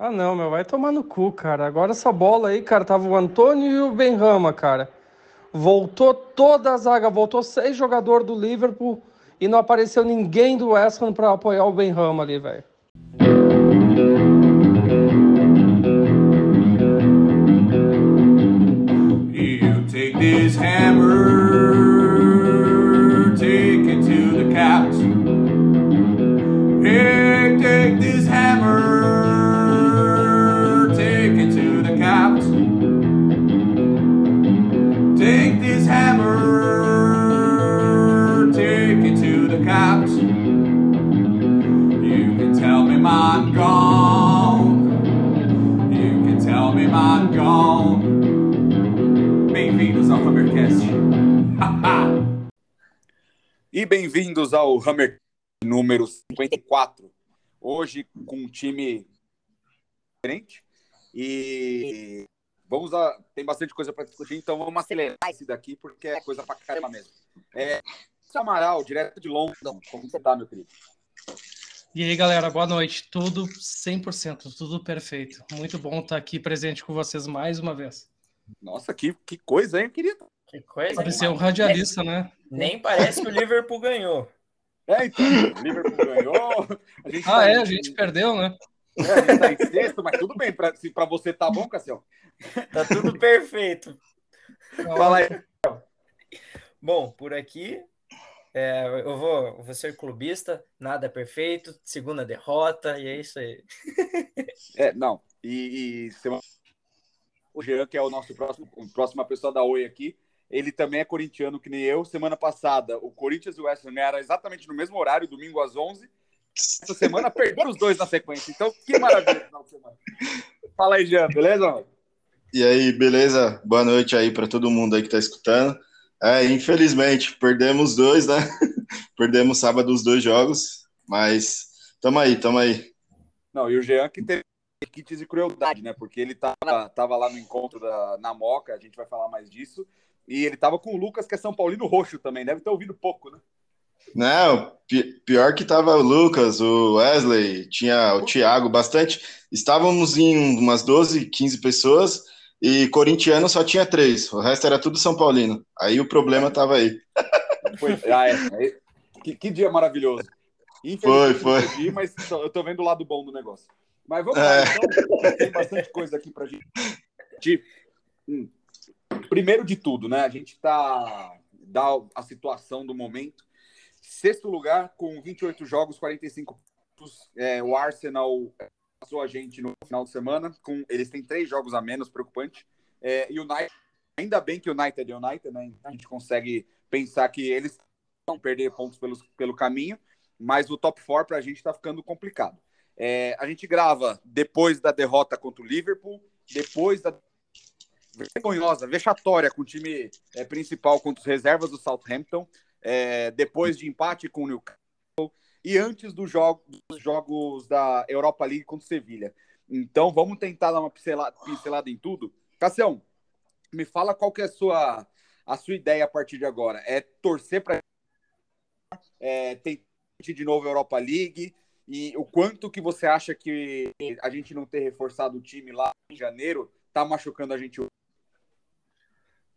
Ah, não, meu, vai tomar no cu, cara. Agora essa bola aí, cara, tava o Antônio e o Benrama, cara. Voltou toda a zaga, voltou seis jogadores do Liverpool e não apareceu ninguém do West Ham pra apoiar o Benrama ali, velho. E bem-vindos ao Hammer número 54. Hoje com um time diferente e vamos a tem bastante coisa para discutir, então vamos acelerar esse daqui porque é coisa para caramba mesmo. É, Amaral, direto de London, como você tá, meu querido? E aí, galera, boa noite. Tudo 100%, tudo perfeito. Muito bom estar aqui presente com vocês mais uma vez. Nossa, que, que coisa, hein, querido? Que coisa. Hein? ser um radialista, né? Nem parece que o Liverpool ganhou. É, então, o Liverpool ganhou. A gente Ah, tá é, em- a gente perdeu, né? é, a gente tá em sexto, mas tudo bem, pra, se para você tá bom, Cassião. Tá tudo perfeito. Fala aí. Bom, por aqui é, eu vou, vou ser clubista, nada é perfeito, segunda derrota, e é isso aí. É, não. E, e semana- o Jean, que é o nosso próximo, o próxima pessoa da Oi aqui, ele também é corintiano que nem eu. Semana passada, o Corinthians e o West Ham era exatamente no mesmo horário, domingo às 11. Essa semana perderam os dois na sequência. Então, que maravilha final de semana. Fala aí, Jean, beleza? E aí, beleza? Boa noite aí para todo mundo aí que tá escutando. É, infelizmente, perdemos dois, né? perdemos sábado os dois jogos, mas tamo aí, tamo aí. Não, e o Jean que teve kits de crueldade, né? Porque ele tava, tava lá no encontro da, na Moca, a gente vai falar mais disso. E ele tava com o Lucas, que é São Paulino Roxo também. Deve ter ouvido pouco, né? Não, pi- pior que tava o Lucas, o Wesley, tinha o Thiago, bastante. Estávamos em umas 12, 15 pessoas e corintiano só tinha três, o resto era tudo São Paulino. Aí o problema tava aí. Foi, ah, é. É. Que, que dia maravilhoso. Foi, foi. ir, mas eu tô vendo o lado bom do negócio. Mas vamos lá, É. então. Tem bastante coisa aqui pra gente. Hum. Primeiro de tudo, né? A gente tá. dá a situação do momento. Sexto lugar, com 28 jogos, 45 pontos. É, o Arsenal passou a gente no final de semana. Com, eles têm três jogos a menos, preocupante. É, e o United, ainda bem que o United é United, né? A gente consegue pensar que eles vão perder pontos pelos, pelo caminho, mas o top 4 para a gente está ficando complicado. É, a gente grava depois da derrota contra o Liverpool, depois da vergonhosa, vexatória com o time é, principal contra os reservas do Southampton, é, depois de empate com o Newcastle e antes do jogo, dos jogos da Europa League contra o Sevilha. Então vamos tentar dar uma pincelada, pincelada em tudo. Cassião, me fala qual que é a sua, a sua ideia a partir de agora. É torcer para é, tentar de novo a Europa League e o quanto que você acha que a gente não ter reforçado o time lá em janeiro tá machucando a gente hoje?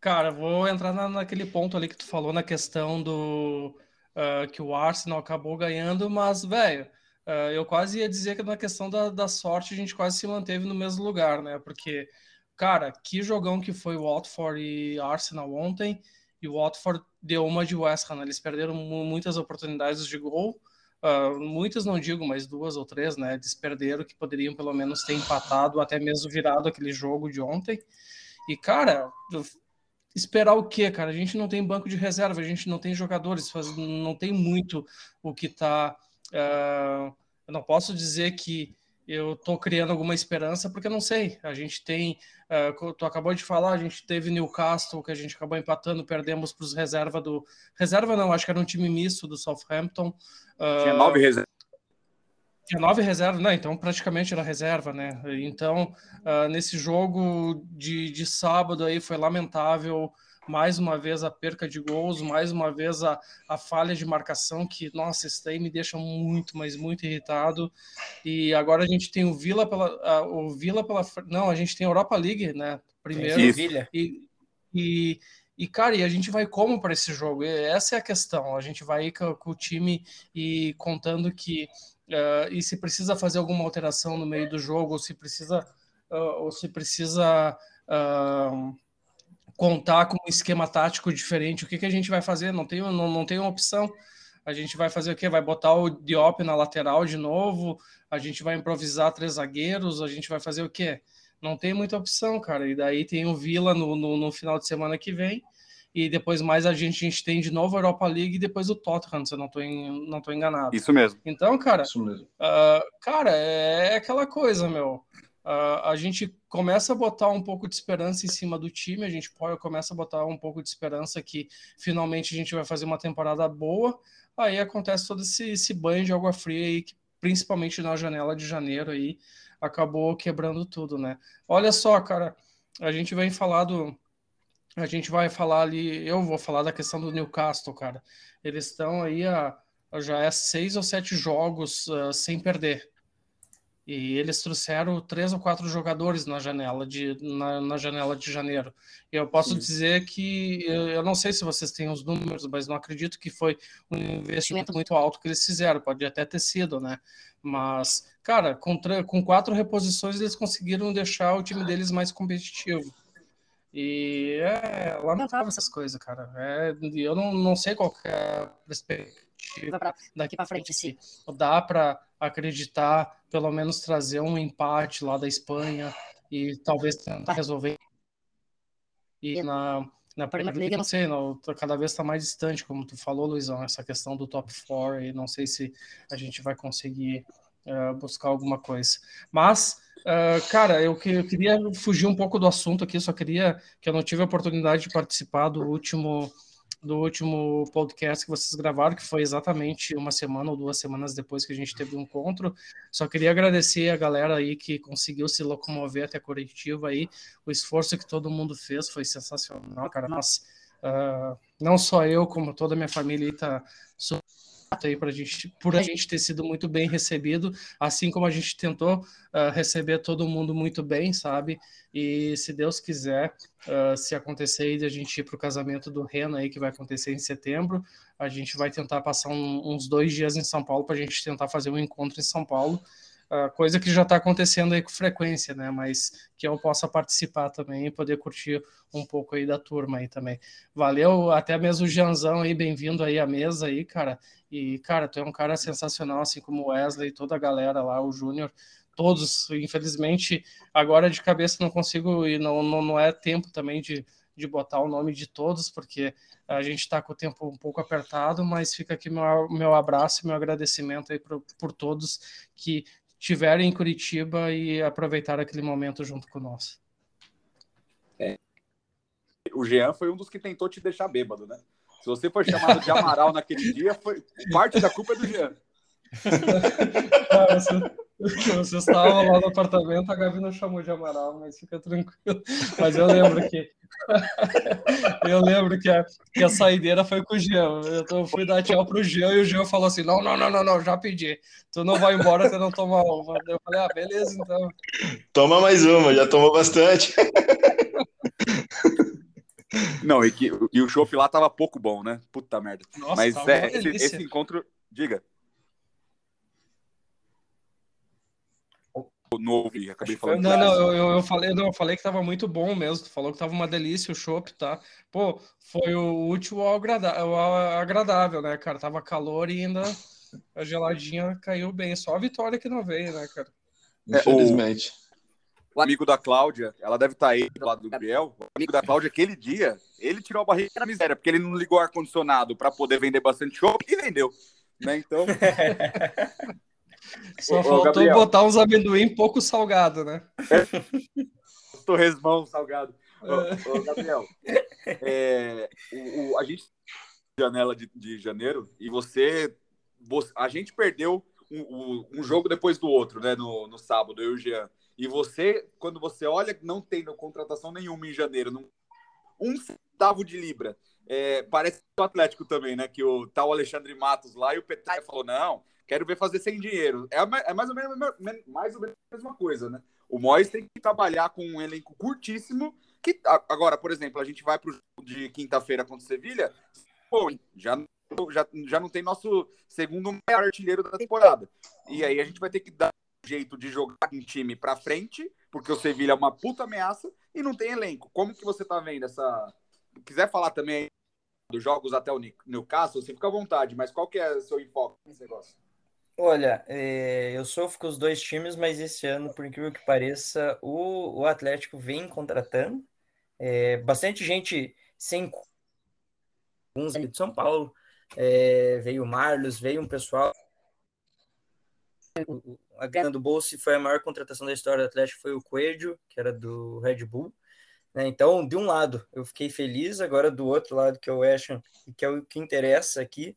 Cara, vou entrar na- naquele ponto ali que tu falou na questão do ah, que o Arsenal acabou ganhando, mas, velho, ah, eu quase ia dizer que na questão da, da sorte a gente quase se manteve no mesmo lugar, né? Porque, cara, que jogão que foi o Watford e Arsenal ontem, e o Watford deu uma de West Ham, né? Eles perderam mu- muitas oportunidades de gol, ah, muitas não digo, mas duas ou três, né? Eles perderam que poderiam pelo menos ter empatado, até mesmo virado aquele jogo de ontem. E, cara, esperar o quê, cara? A gente não tem banco de reserva, a gente não tem jogadores, faz- não tem muito o que tá. ah, eu não posso dizer que eu tô criando alguma esperança, porque eu não sei. A gente tem. ah, co- tu acabou de falar, a gente teve Newcastle, que a gente acabou empatando, perdemos para os reserva do. Reserva não, acho que era um time misto do Southampton. Tinha Ah, nove reservas. Tinha nove reservas, né? Então praticamente era reserva, né? Então, ah, nesse jogo de, de sábado aí foi lamentável mais uma vez a perca de gols, mais uma vez a, a falha de marcação, que, nossa, isso daí me deixa muito, mas muito irritado. E agora a gente tem o Vila pela. A, o Vila pela. Não, a gente tem a Europa League, né? Primeiro. E, e, e, cara, e a gente vai como para esse jogo? essa é a questão. A gente vai com, com o time e contando que. Uh, e se precisa fazer alguma alteração no meio do jogo, ou se precisa. Uh, ou se precisa uh, contar com um esquema tático diferente, o que, que a gente vai fazer? Não tem, não, não tem uma opção. A gente vai fazer o quê? Vai botar o Diop na lateral de novo, a gente vai improvisar três zagueiros, a gente vai fazer o quê? Não tem muita opção, cara. E daí tem o Vila no, no, no final de semana que vem, e depois mais a gente, a gente tem de novo a Europa League e depois o Tottenham, se eu não estou não tô enganado. Isso mesmo. Então, cara, uh, cara, é aquela coisa, meu. Uh, a gente começa a botar um pouco de esperança em cima do time, a gente pode, começa a botar um pouco de esperança que finalmente a gente vai fazer uma temporada boa, aí acontece todo esse, esse banho de água fria aí, que principalmente na janela de janeiro aí, acabou quebrando tudo, né? Olha só, cara, a gente vem falar do... A gente vai falar ali, eu vou falar da questão do Newcastle, cara. Eles estão aí a, já é seis ou sete jogos uh, sem perder. E eles trouxeram três ou quatro jogadores na janela de, na, na janela de janeiro. Eu posso Sim. dizer que eu não sei se vocês têm os números, mas não acredito que foi um investimento muito alto que eles fizeram. Pode até ter sido, né? Mas, cara, com, com quatro reposições eles conseguiram deixar o time deles mais competitivo. E é lamentável essas coisas, cara. É, eu não, não sei qual é a perspectiva daqui para frente. Se dá para acreditar, pelo menos trazer um empate lá da Espanha e talvez tentar resolver. E na, na Premier League, não sei, não, cada vez está mais distante, como tu falou, Luizão, essa questão do top 4, e não sei se a gente vai conseguir uh, buscar alguma coisa. Mas, uh, cara, eu, que, eu queria fugir um pouco do assunto aqui, só queria que eu não tive a oportunidade de participar do último do último podcast que vocês gravaram, que foi exatamente uma semana ou duas semanas depois que a gente teve o um encontro. Só queria agradecer a galera aí que conseguiu se locomover até Curitiba aí. O esforço que todo mundo fez foi sensacional, cara. Mas uh, não só eu, como toda a minha família está aí pra gente, por a gente ter sido muito bem recebido, assim como a gente tentou uh, receber todo mundo muito bem, sabe? E se Deus quiser, uh, se acontecer de a gente ir para o casamento do Rena aí, que vai acontecer em setembro, a gente vai tentar passar um, uns dois dias em São Paulo para a gente tentar fazer um encontro em São Paulo coisa que já está acontecendo aí com frequência, né? Mas que eu possa participar também e poder curtir um pouco aí da turma aí também. Valeu, até mesmo o Janzão aí, bem-vindo aí à mesa aí, cara. E, cara, tu é um cara sensacional, assim como o Wesley toda a galera lá, o Júnior, todos, infelizmente, agora de cabeça não consigo e não, não, não é tempo também de, de botar o nome de todos, porque a gente está com o tempo um pouco apertado, mas fica aqui meu, meu abraço e meu agradecimento aí por, por todos que estiverem em Curitiba e aproveitar aquele momento junto conosco. É. O Jean foi um dos que tentou te deixar bêbado, né? Se você for chamado de Amaral naquele dia, foi parte da culpa é do Jean. Cara, você estava lá no apartamento, a Gabi não chamou de Amaral, mas fica tranquilo. Mas eu lembro que eu lembro que a, que a saideira foi com o Jean. Eu fui dar tchau pro Jean e o Jean falou assim: não, não, não, não, não, já pedi. Tu não vai embora, você não toma uma. Eu falei, ah, beleza, então. Toma mais uma, já tomou bastante. Não, e, que, e o chopp lá tava pouco bom, né? Puta merda. Nossa, Mas é, esse, esse encontro. Diga. Não ouvi, acabei falando. Não, não, eu, eu, falei, não, eu falei que tava muito bom mesmo. Tu falou que tava uma delícia o chopp, tá? Pô, foi o último ao agradável, agradável, né, cara? Tava calor e ainda a geladinha caiu bem. Só a vitória que não veio, né, cara? É, Infelizmente. O, o amigo da Cláudia, ela deve estar tá aí do lado do Gabriel. O amigo da Cláudia, aquele dia, ele tirou a barriga da miséria, porque ele não ligou ar-condicionado para poder vender bastante chopp e vendeu. Né? Então. Só ô, faltou Gabriel. botar uns amendoim pouco salgado, né? É. Torresmão salgado. Ô, ô, Gabriel, é, o, o, a gente janela de, de janeiro e você, você, a gente perdeu um, um, jogo depois do outro, né? No, no sábado, eu e o Jean. E você, quando você olha, não tem contratação nenhuma em janeiro. Não, um centavo de libra. É, parece o Atlético também, né? Que o tal Alexandre Matos lá e o Petralha falou: não, quero ver fazer sem dinheiro. É, é mais, ou menos, mais ou menos a mesma coisa, né? O Mois tem que trabalhar com um elenco curtíssimo. Que, agora, por exemplo, a gente vai para o jogo de quinta-feira contra o Sevilha, pô, já, já, já não tem nosso segundo maior artilheiro da temporada. E aí a gente vai ter que dar um jeito de jogar um time para frente, porque o Sevilha é uma puta ameaça e não tem elenco. Como que você tá vendo essa. Quiser falar também dos jogos até o Newcastle, você fica à vontade, mas qual que é o seu enfoque nesse negócio? Olha, é, eu sofro com os dois times, mas esse ano, por incrível que pareça, o, o Atlético vem contratando. É, bastante gente sem alguns de São Paulo. É, veio o Marlos, veio um pessoal. A grana do Bolsa foi a maior contratação da história do Atlético, foi o Coelho, que era do Red Bull. Né? Então, de um lado, eu fiquei feliz, agora do outro lado, que é o West que é o que interessa aqui,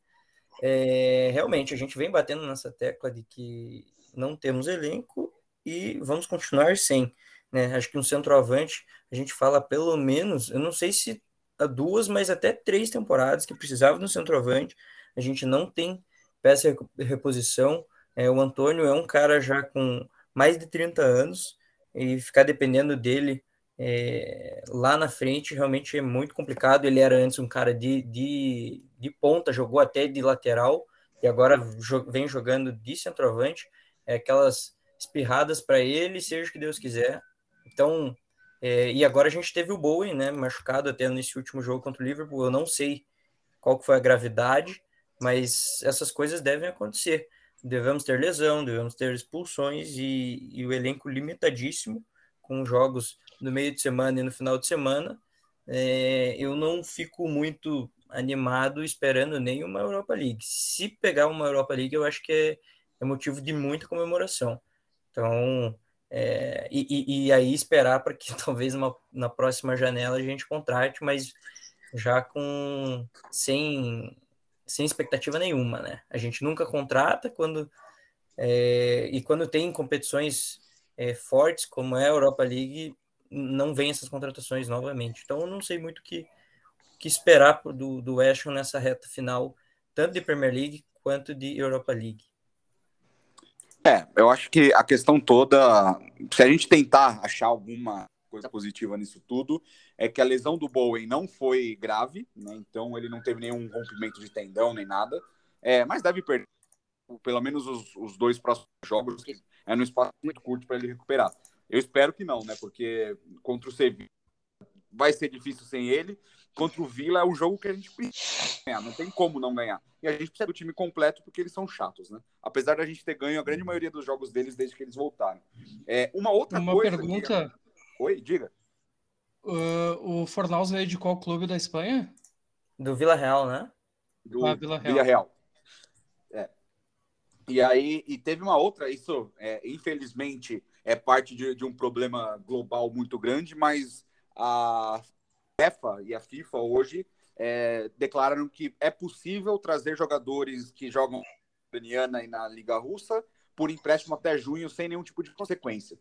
é, realmente a gente vem batendo nessa tecla de que não temos elenco e vamos continuar sem. Né? Acho que um centroavante, a gente fala pelo menos, eu não sei se há duas, mas até três temporadas que precisava de um centroavante. A gente não tem peça de reposição. É, o Antônio é um cara já com mais de 30 anos e ficar dependendo dele é, lá na frente realmente é muito complicado. Ele era antes um cara de, de, de ponta, jogou até de lateral e agora jo vem jogando de centroavante. É, aquelas espirradas para ele, seja o que Deus quiser. Então, é, e agora a gente teve o Bowen, né, machucado até nesse último jogo contra o Liverpool. Eu não sei qual foi a gravidade, mas essas coisas devem acontecer. Devemos ter lesão, devemos ter expulsões e, e o elenco limitadíssimo com jogos no meio de semana e no final de semana, é, eu não fico muito animado esperando nenhuma Europa League. Se pegar uma Europa League, eu acho que é, é motivo de muita comemoração. Então, é, e, e, aí esperar para que talvez uma, na próxima janela a gente contrate, mas já com sem, sem expectativa nenhuma, né? A gente nunca contrata quando é, e quando tem competições é, fortes como é a Europa League, não vem essas contratações novamente. Então eu não sei muito o que, que esperar do, do West Ham nessa reta final, tanto de Premier League quanto de Europa League. É, eu acho que a questão toda, se a gente tentar achar alguma coisa positiva nisso tudo, é que a lesão do Bowen não foi grave, né? Então ele não teve nenhum rompimento de tendão nem nada. É, mas deve perder pelo menos os, os dois próximos jogos, é num espaço muito curto para ele recuperar. Eu espero que não, né? Porque contra o Sevilla vai ser difícil sem ele. Contra o Vila é um jogo que a gente precisa ganhar, não tem como não ganhar. E a gente precisa do time completo porque eles são chatos, né? Apesar da gente ter ganho a grande maioria dos jogos deles desde que eles voltaram. É, uma outra uma coisa. pergunta. Que... Oi, diga. Uh, o Fornaus veio de qual clube da Espanha? Do Vila Real, né? Do ah, Vila Real. Vila Real. É. E aí, e teve uma outra, isso, é, infelizmente, é parte de, de um problema global muito grande, mas a UEFA e a FIFA hoje é, declararam que é possível trazer jogadores que jogam na ucraniana e na Liga Russa por empréstimo até junho sem nenhum tipo de consequência.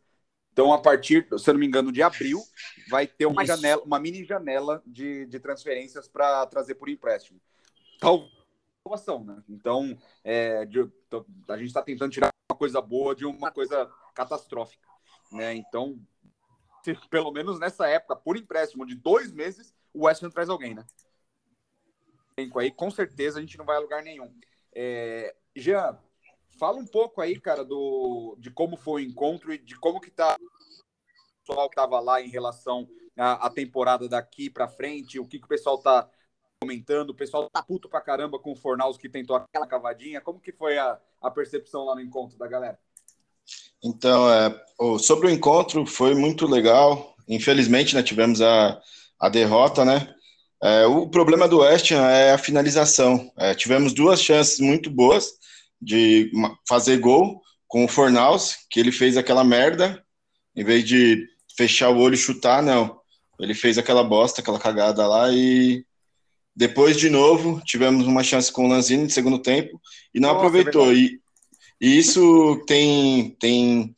Então, a partir, se eu não me engano, de abril, vai ter uma janela, uma mini janela de, de transferências para trazer por empréstimo. Tal inovação, né? Então, é, de, a gente está tentando tirar uma coisa boa de uma coisa catastrófica, né? Então, se, pelo menos nessa época, por empréstimo de dois meses, o West Ham traz alguém, né? Aí, com certeza a gente não vai a lugar nenhum. É, Jean, fala um pouco aí, cara, do, de como foi o encontro e de como que tá o pessoal estava lá em relação à, à temporada daqui para frente, o que, que o pessoal tá comentando, o pessoal tá puto pra caramba com o Fornaus que tentou aquela cavadinha. Como que foi a, a percepção lá no encontro da galera? Então, é, sobre o encontro, foi muito legal. Infelizmente, né, tivemos a, a derrota, né? É, o problema do West é a finalização. É, tivemos duas chances muito boas de fazer gol com o Fornaus, que ele fez aquela merda, em vez de fechar o olho e chutar, não. Ele fez aquela bosta, aquela cagada lá e depois de novo tivemos uma chance com o Lanzini no segundo tempo e não Nossa, aproveitou. É e, e isso tem, tem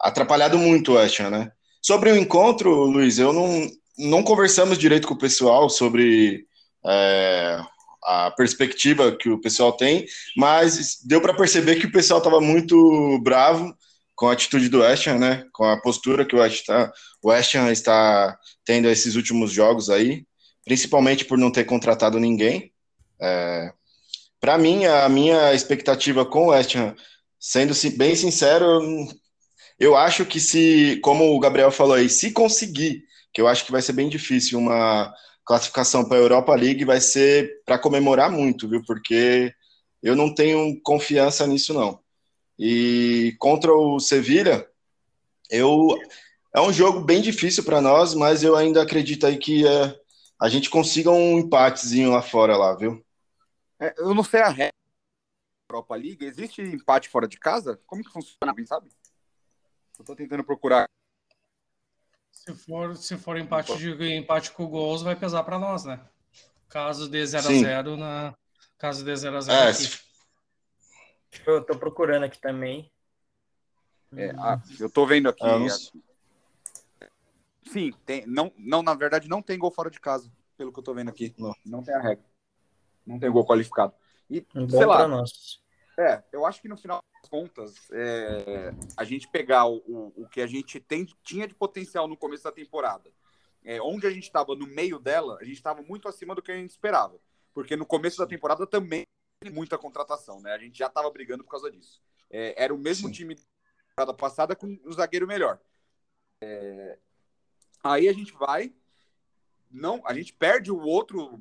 atrapalhado muito o Ham, né? Sobre o encontro, Luiz, eu não, não conversamos direito com o pessoal sobre é, a perspectiva que o pessoal tem, mas deu para perceber que o pessoal estava muito bravo com a atitude do West Ham, né? Com a postura que o West, tá, o West Ham está tendo esses últimos jogos aí, principalmente por não ter contratado ninguém. É, para mim, a minha expectativa com o West Ham, sendo bem sincero, eu acho que se, como o Gabriel falou aí, se conseguir, que eu acho que vai ser bem difícil uma classificação para a Europa League, vai ser para comemorar muito, viu? Porque eu não tenho confiança nisso não. E contra o Sevilha, eu é um jogo bem difícil para nós, mas eu ainda acredito aí que é, a gente consiga um empatezinho lá fora lá, viu? É, eu não sei a regra da Europa League. Existe empate fora de casa? Como que funciona, sabe? Eu tô tentando procurar. Se for, se for empate, de, empate com gols, vai pesar para nós, né? Caso dê 0x0 na. Caso dê 0x0. É, se... Eu tô procurando aqui também. É, ah, eu tô vendo aqui. Ah, não... Sim, tem, não, não, na verdade, não tem gol fora de casa, pelo que eu tô vendo aqui. Não, não tem a regra não tem gol qualificado. E, um sei lá, nós. é, eu acho que no final contas, é, a gente pegar o, o, que a gente tem, tinha de potencial no começo da temporada, é, onde a gente estava no meio dela, a gente estava muito acima do que a gente esperava. Porque no começo da temporada também muita contratação, né? A gente já estava brigando por causa disso. É, era o mesmo Sim. time da temporada passada com o zagueiro melhor. É, aí a gente vai, não, a gente perde o outro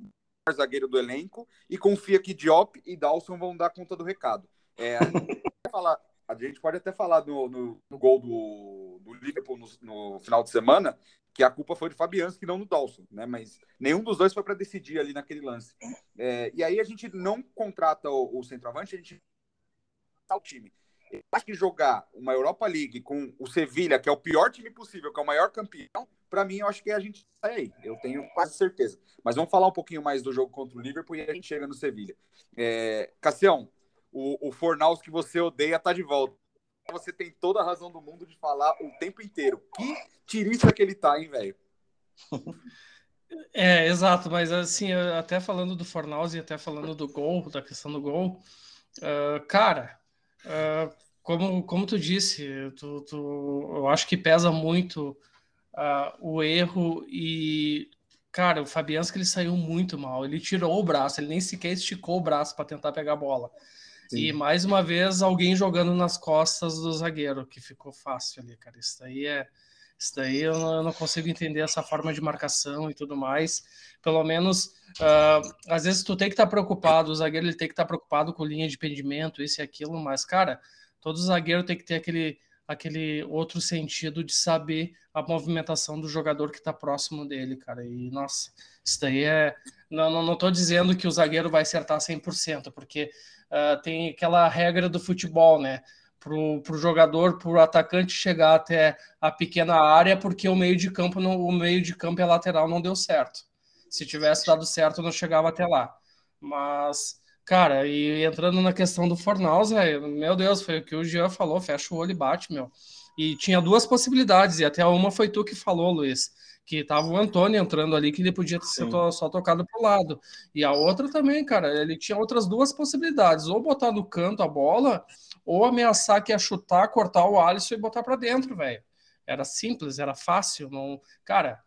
zagueiro do elenco e confia que Diop e Dawson vão dar conta do recado. É, falar, a, gente pode até falar no, no, no gol do, do Liverpool no, no, final de semana que a culpa foi do Fabianski, não do Dawson, né? Mas nenhum dos dois foi para decidir ali naquele lance. É, e aí a gente não contrata o, o centroavante, a gente tá o time. Acho que jogar uma Europa League com o Sevilha, que é o pior time possível, que é o maior campeão, para mim, eu acho que a gente sai aí. Eu tenho quase certeza. Mas vamos falar um pouquinho mais do jogo contra o Liverpool e a gente chega no Sevilha. É, Cassião, o, o Fornaus que você odeia tá de volta. Você tem toda a razão do mundo de falar o tempo inteiro. Que tirista que ele tá, hein, velho? É, exato, mas assim, até falando do Fornaus e até falando do gol, da questão do gol, uh, cara, uh, como, como tu disse, tu, tu, eu acho que pesa muito uh, o erro e cara, o Fabianski ele saiu muito mal. Ele tirou o braço, ele nem sequer esticou o braço para tentar pegar a bola. Sim. E mais uma vez alguém jogando nas costas do zagueiro, que ficou fácil ali, cara. Isso daí é isso daí eu não, eu não consigo entender essa forma de marcação e tudo mais. Pelo menos, uh, às vezes tu tem que estar tá preocupado, o zagueiro ele tem que estar tá preocupado com linha de pendimento, isso e aquilo, mas, cara, todo zagueiro tem que ter aquele aquele outro sentido de saber a movimentação do jogador que está próximo dele, cara. E, nossa, isso daí é. Não, não, não tô dizendo que o zagueiro vai acertar 100%, porque uh, tem aquela regra do futebol, né? Pro, pro jogador, pro atacante chegar até a pequena área, porque o meio de campo, no, o meio de campo e a lateral não deu certo. Se tivesse dado certo, não chegava até lá. Mas Cara, e entrando na questão do Fornaus, velho, meu Deus, foi o que o Jean falou, fecha o olho e bate, meu. E tinha duas possibilidades, e até uma foi tu que falou, Luiz, que tava o Antônio entrando ali, que ele podia ser só tocado pro lado. E a outra também, cara, ele tinha outras duas possibilidades, ou botar no canto a bola, ou ameaçar que ia chutar, cortar o Alisson e botar para dentro, velho. Era simples, era fácil, não... Cara,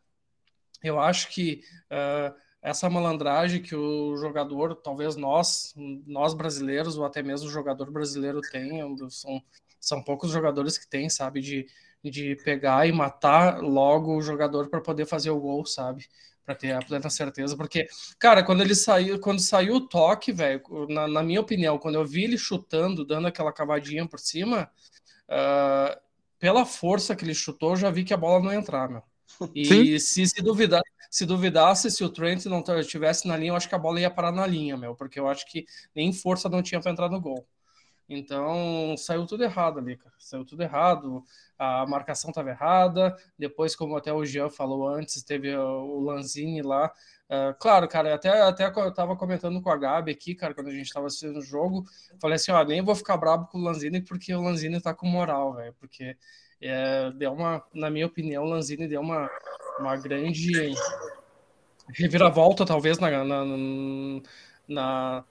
eu acho que... Uh, essa malandragem que o jogador, talvez nós, nós brasileiros, ou até mesmo o jogador brasileiro tem, são, são poucos jogadores que tem, sabe, de, de pegar e matar logo o jogador para poder fazer o gol, sabe? Para ter a plena certeza, porque, cara, quando ele saiu, quando saiu o toque, velho, na, na, minha opinião, quando eu vi ele chutando, dando aquela cavadinha por cima, uh, pela força que ele chutou, eu já vi que a bola não ia entrar, meu. E se, se duvidar, se duvidasse se o Trent não estivesse na linha, eu acho que a bola ia parar na linha, meu, porque eu acho que nem força não tinha para entrar no gol. Então saiu tudo errado ali, cara. Saiu tudo errado. A marcação estava errada. Depois, como até o Jean falou antes, teve o Lanzini lá. Uh, claro, cara, até, até eu tava comentando com a Gabi aqui, cara, quando a gente tava assistindo o jogo. Falei assim: ó, nem vou ficar bravo com o Lanzini porque o Lanzini tá com moral, velho. Porque é, deu uma, na minha opinião, o Lanzini deu uma uma grande reviravolta, talvez, na, na, na,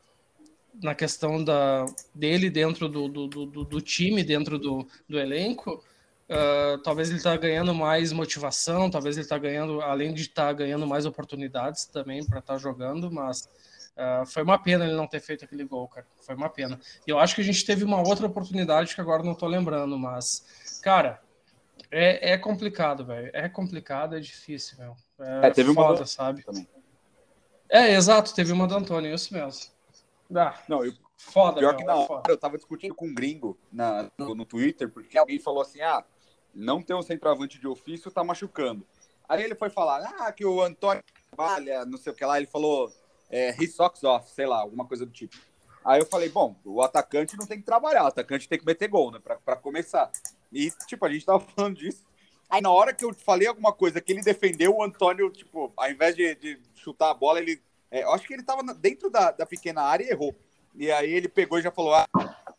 na questão da, dele dentro do, do, do, do time, dentro do, do elenco. Uh, talvez ele está ganhando mais motivação, talvez ele está ganhando, além de estar tá ganhando mais oportunidades também para estar tá jogando, mas uh, foi uma pena ele não ter feito aquele gol, cara. Foi uma pena. E eu acho que a gente teve uma outra oportunidade que agora não estou lembrando, mas, cara, é, é complicado, velho. É complicado, é difícil, meu. É, é teve foda, uma sabe? Também. É, exato, teve uma do Antônio, isso mesmo. Ah, não, eu, foda, pior meu, que na é hora eu tava discutindo com um gringo na, no, no Twitter, porque alguém falou assim: ah, não ter um centroavante de ofício tá machucando. Aí ele foi falar, ah, que o Antônio trabalha, não sei o que lá, ele falou, é, he socks off, sei lá, alguma coisa do tipo. Aí eu falei, bom, o atacante não tem que trabalhar, o atacante tem que meter gol, né, pra, pra começar. E, tipo, a gente tava falando disso. Aí na hora que eu falei alguma coisa que ele defendeu, o Antônio, tipo, ao invés de, de chutar a bola, ele. É, eu acho que ele tava dentro da, da pequena área e errou. E aí ele pegou e já falou, ah,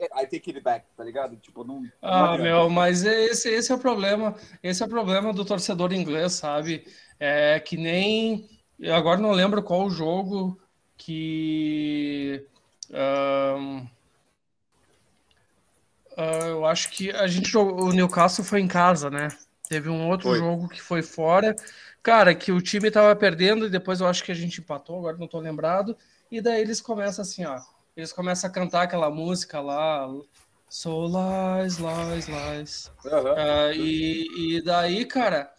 I take it back, tá ligado? Tipo, não. Ah, não meu, mas esse, esse é o problema. Esse é o problema do torcedor inglês, sabe? É que nem. Eu agora não lembro qual o jogo que. Um, uh, ah, eu acho que a gente jogou. O Newcastle foi em casa, né? Teve um outro foi. jogo que foi fora. Cara, que o time tava perdendo e depois eu acho que a gente empatou, agora não tô lembrado. E daí eles começam assim, ó eles começam a cantar aquela música lá, So lies, lies, lies. Uhum. Uh, e, e daí, cara,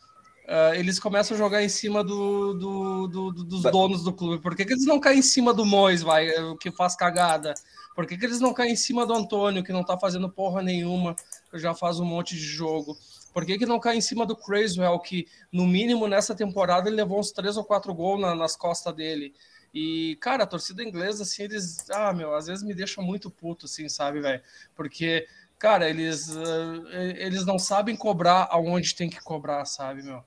uh, eles começam a jogar em cima do, do, do, do dos donos do clube. Por que, que, eles não caem em cima do Mois, vai, que faz cagada? Por que, que eles não caem em cima do Antônio, que não tá fazendo porra nenhuma, que já faz um monte de jogo? Por que, que não cai em cima do Crazwell, que no mínimo nessa temporada ele levou uns três ou quatro gols na, nas costas dele? E, cara, a torcida inglesa, assim, eles, ah, meu, às vezes me deixam muito puto, assim, sabe, velho? Porque, cara, eles, uh, eles não sabem cobrar aonde tem que cobrar, sabe, meu?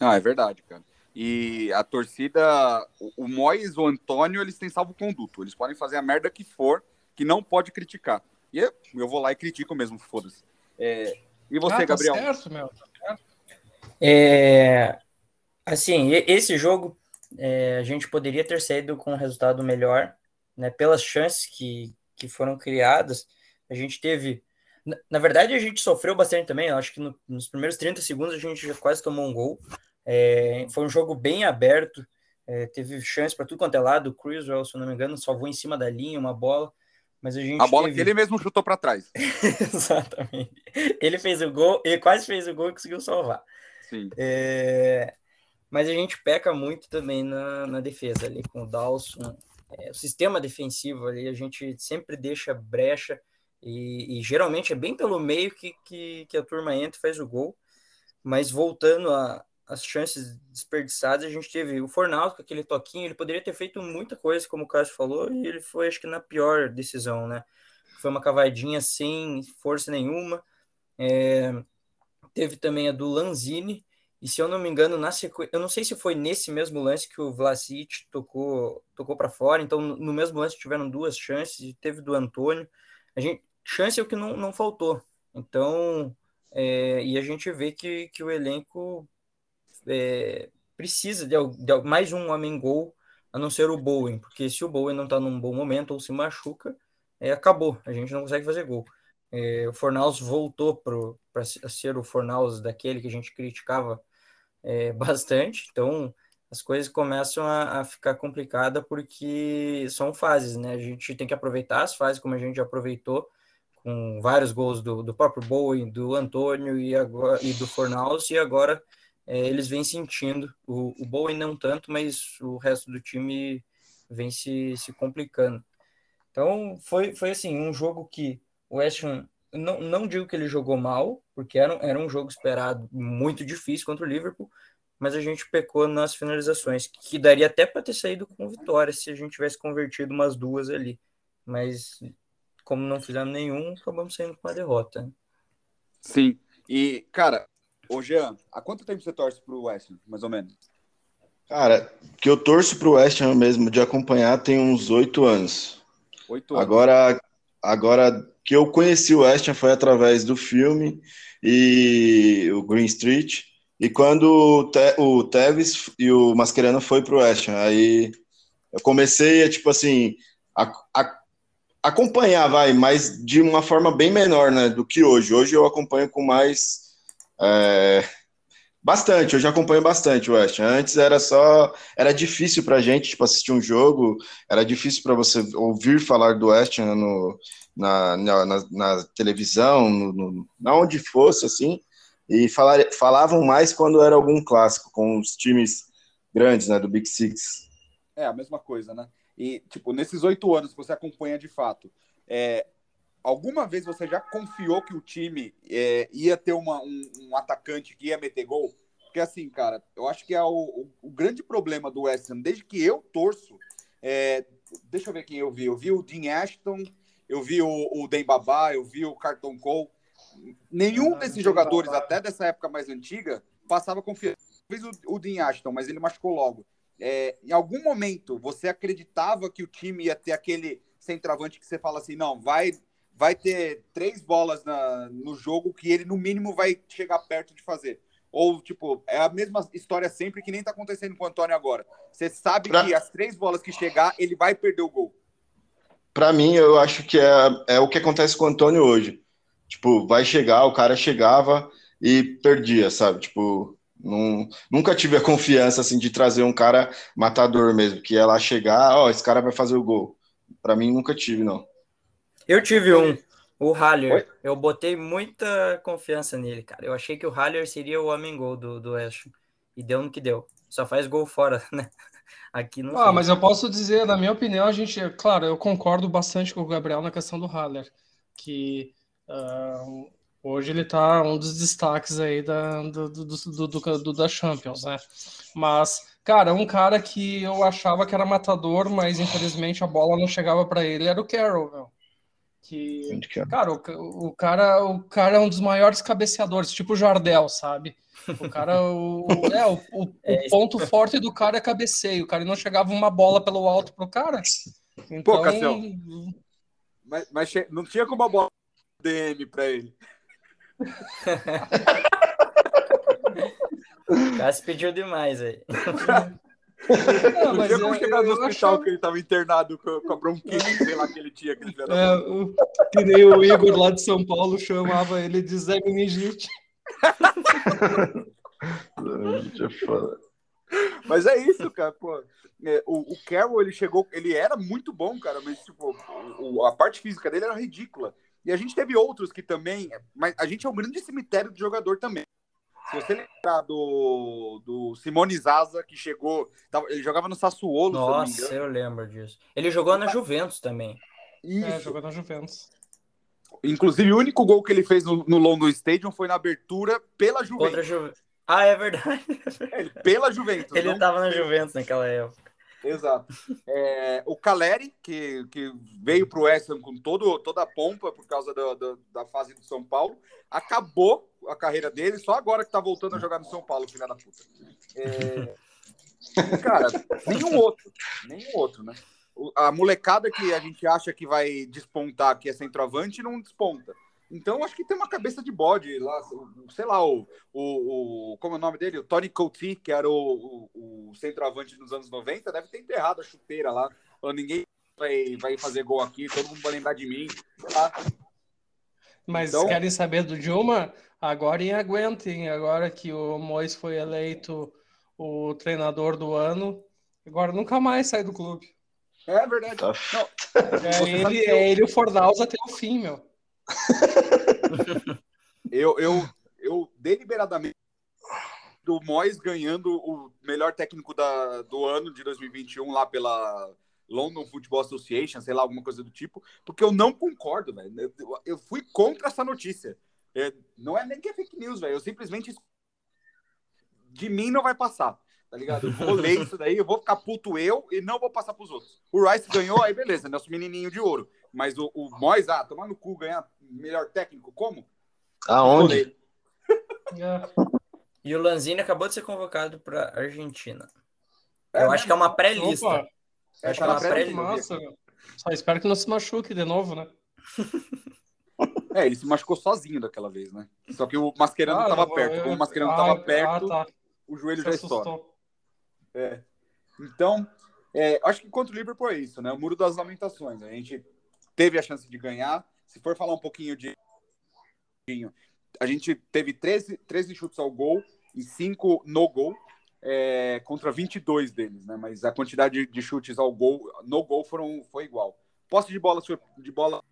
Ah, é verdade, cara. E a torcida, o, o Mois, o Antônio, eles têm salvo-conduto. Eles podem fazer a merda que for, que não pode criticar. E eu, eu vou lá e critico mesmo, foda-se. É, e você, ah, tá Gabriel? Certo, meu. Tá certo. É, assim, esse jogo é, a gente poderia ter saído com um resultado melhor, né, pelas chances que, que foram criadas. A gente teve. Na, na verdade, a gente sofreu bastante também. Eu acho que no, nos primeiros 30 segundos a gente já quase tomou um gol. É, foi um jogo bem aberto, é, teve chance para tudo quanto é lado. O Criswell, se eu não me engano, salvou em cima da linha uma bola. Mas a gente a bola teve... que ele mesmo chutou para trás. Exatamente. Ele fez o gol, ele quase fez o gol e conseguiu salvar. Sim. É mas a gente peca muito também na, na defesa ali com o Dawson. É, o sistema defensivo ali, a gente sempre deixa brecha e, e geralmente é bem pelo meio que, que, que, a turma entra e faz o gol. Mas voltando às chances desperdiçadas, a gente teve o Fornaldo com aquele toquinho, ele poderia ter feito muita coisa, como o Cássio falou, e ele foi, acho que, na pior decisão, né? Foi uma cavadinha sem força nenhuma. É, teve também a do Lanzini, e se eu não me engano, na sequência, eu não sei se foi nesse mesmo lance que o Vlasic tocou, tocou para fora, então no mesmo lance tiveram duas chances, e teve do Antônio. A gente, chance é o que não, não faltou. Então, é, e a gente vê que, que o elenco é, precisa de, de, mais um homem gol, a não ser o Bowen, porque se o Bowen não está num bom momento ou se machuca, é, acabou, a gente não consegue fazer gol. É, o Fornaus voltou para ser o Fornaus daquele que a gente criticava é, bastante, então as coisas começam a, a ficar complicada porque são fases, né? A gente tem que aproveitar as fases como a gente já aproveitou, com vários gols do, do próprio Bowen, do Antônio e, agora, e do Fornaus, e agora é, eles vêm sentindo. O, o Bowen não tanto, mas o resto do time vem se, se complicando. Então foi, foi assim, um jogo que o West Ham não, não digo que ele jogou mal, porque era, era um jogo esperado muito difícil contra o Liverpool, mas a gente pecou nas finalizações, que daria até para ter saído com vitória se a gente tivesse convertido umas duas ali. Mas como não fizemos nenhum, acabamos saindo com uma derrota. Sim. E, cara, ô Jean, há quanto tempo você torce pro West Ham, mais ou menos? Cara, que eu torço pro West Ham mesmo de acompanhar tem uns oito anos. Oito anos. Agora, agora que eu conheci o West Ham foi através do filme e o Green Street e quando o, Te, o Tevez e o Mascherano foi pro West Ham, aí eu comecei a, tipo assim, a, a, acompanhar, vai, mas de uma forma bem menor, né, do que hoje. Hoje eu acompanho com mais... É, Bastante, eu já acompanho bastante o West. Antes era só. Era difícil pra gente, tipo, assistir um jogo, era difícil para você ouvir falar do West né, no, na, na, na, televisão, no, no, na onde fosse, assim. E falar, falavam mais quando era algum clássico, com os times grandes, né, do Big Six. É, a mesma coisa, né? E, tipo, nesses oito anos que você acompanha de fato, é, alguma vez você já confiou que o time é, ia ter uma, um, um, atacante que ia meter gol? Porque assim, cara, eu acho que é o, o, o grande problema do West Ham, desde que eu torço, é, deixa eu ver quem eu vi. Eu vi o Dean Ashton, eu vi o, o Dembaba, eu vi o Carton Cole. Nenhum desses jogadores, até dessa época mais antiga, passava confiança. Talvez o, o Dean Ashton, mas ele machucou logo. É, em algum momento, você acreditava que o time ia ter aquele centroavante que você fala assim, não, vai vai ter três bolas na, no jogo que ele, no mínimo, vai chegar perto de fazer. Ou, tipo, é a mesma história sempre que nem tá acontecendo com o Antônio agora. Você sabe pra... que as três bolas que chegar, ele vai perder o gol. Para mim, eu acho que é, é o que acontece com o Antônio hoje. Tipo, vai chegar, o cara chegava e perdia, sabe? Tipo, não, nunca tive a confiança, assim, de trazer um cara matador mesmo, que ia lá chegar, ó, oh, esse cara vai fazer o gol. Para mim, nunca tive, não. Eu tive um, o Haller. Eu botei muita confiança nele, cara. Eu achei que o Haller seria o homem gol do, do West. E deu no que deu. Só faz gol fora, né? Aqui não. Ah, fez. mas eu posso dizer, na minha opinião, a gente. Claro, eu concordo bastante com o Gabriel na questão do Haller. Que uh, hoje ele tá um dos destaques aí da, do, do, do, do, do da Champions, né? Mas. Cara, um cara que eu achava que era matador, mas infelizmente a bola não chegava para ele era o Carroll, meu. Que, cara, o, o, cara, o cara é um dos maiores cabeceadores, tipo o Jardel, sabe? O cara, o, é, o, o, é, o ponto forte do cara é cabeceio. O cara não chegava uma bola pelo alto pro cara. Então... Pô, Cassião, mas, mas não tinha como a bola DM pra ele. o Cássio pediu demais aí. Não, mas como chegar no hospital achava... que ele estava internado com, com a bronquite, sei lá que ele tinha. Aquele é, o, que nem o Igor lá de São Paulo chamava ele de Zé Meningite. mas é isso, cara, pô. É, o, o Carroll, ele chegou, ele era muito bom, cara, mas tipo, o, a parte física dele era ridícula. E a gente teve outros que também, mas a gente é um grande cemitério de jogador também. Se você lembrar do, do Simone Zaza, que chegou. Ele jogava no Sassuolo. Nossa, eu lembro disso. Ele jogou na Juventus também. Isso. É, jogou na Juventus. Inclusive, o único gol que ele fez no, no London Stadium foi na abertura pela Juventus. Ju... Ah, é verdade. É, pela Juventus. ele estava na Juventus naquela época. Exato. É, o Caleri, que, que veio para o West Ham com todo, toda a pompa por causa do, do, da fase do São Paulo, acabou a carreira dele só agora que está voltando a jogar no São Paulo, filha da puta. É, cara, nenhum outro. Nenhum outro, né? A molecada que a gente acha que vai despontar, que é centroavante, não desponta. Então, acho que tem uma cabeça de bode lá, sei lá, o, o, o como é o nome dele? O Tony Couty, que era o, o, o centroavante nos anos 90, deve ter enterrado a chuteira lá, falando, ninguém vai, vai fazer gol aqui, todo mundo vai lembrar de mim, Mas então... querem saber do Dilma? Agora em aguentem, agora que o Mois foi eleito o treinador do ano, agora nunca mais sai do clube. É verdade. Tá. É ele, é ele o Fornals até o fim, meu. Eu, eu, eu deliberadamente do Mois ganhando o melhor técnico da, do ano de 2021 lá pela London Football Association, sei lá, alguma coisa do tipo, porque eu não concordo, velho. Eu, eu, fui contra essa notícia. É, não é nem que é fake news, velho. Eu simplesmente de mim não vai passar, tá ligado? Eu vou ler isso daí, eu vou ficar puto eu e não vou passar pros outros. O Rice ganhou, aí beleza, nosso menininho de ouro. Mas o, o Mois, ah, tomar no cu, ganhar melhor técnico, como? Aonde? E o Lanzini acabou de ser convocado para Argentina. É, eu acho que é uma pré-lista. É, acho tá que é uma pré-lista. Só espero que não se machuque de novo, né? É, ele se machucou sozinho daquela vez, né? Só que o Mascherano Ah, estava eu- perto. eu- Como o Mascherano ah, estava ah, perto, tá. o joelho Se já estoura. É. Então, é, acho que contra o Liverpool é isso, né? O muro das lamentações. A gente teve a chance de ganhar. Se for falar um pouquinho de. A gente teve 13, 13 chutes ao gol e 5 no gol, é, contra 22 deles, né? Mas a quantidade de chutes ao gol, no gol, foram, foi igual. Posse de bola, de bola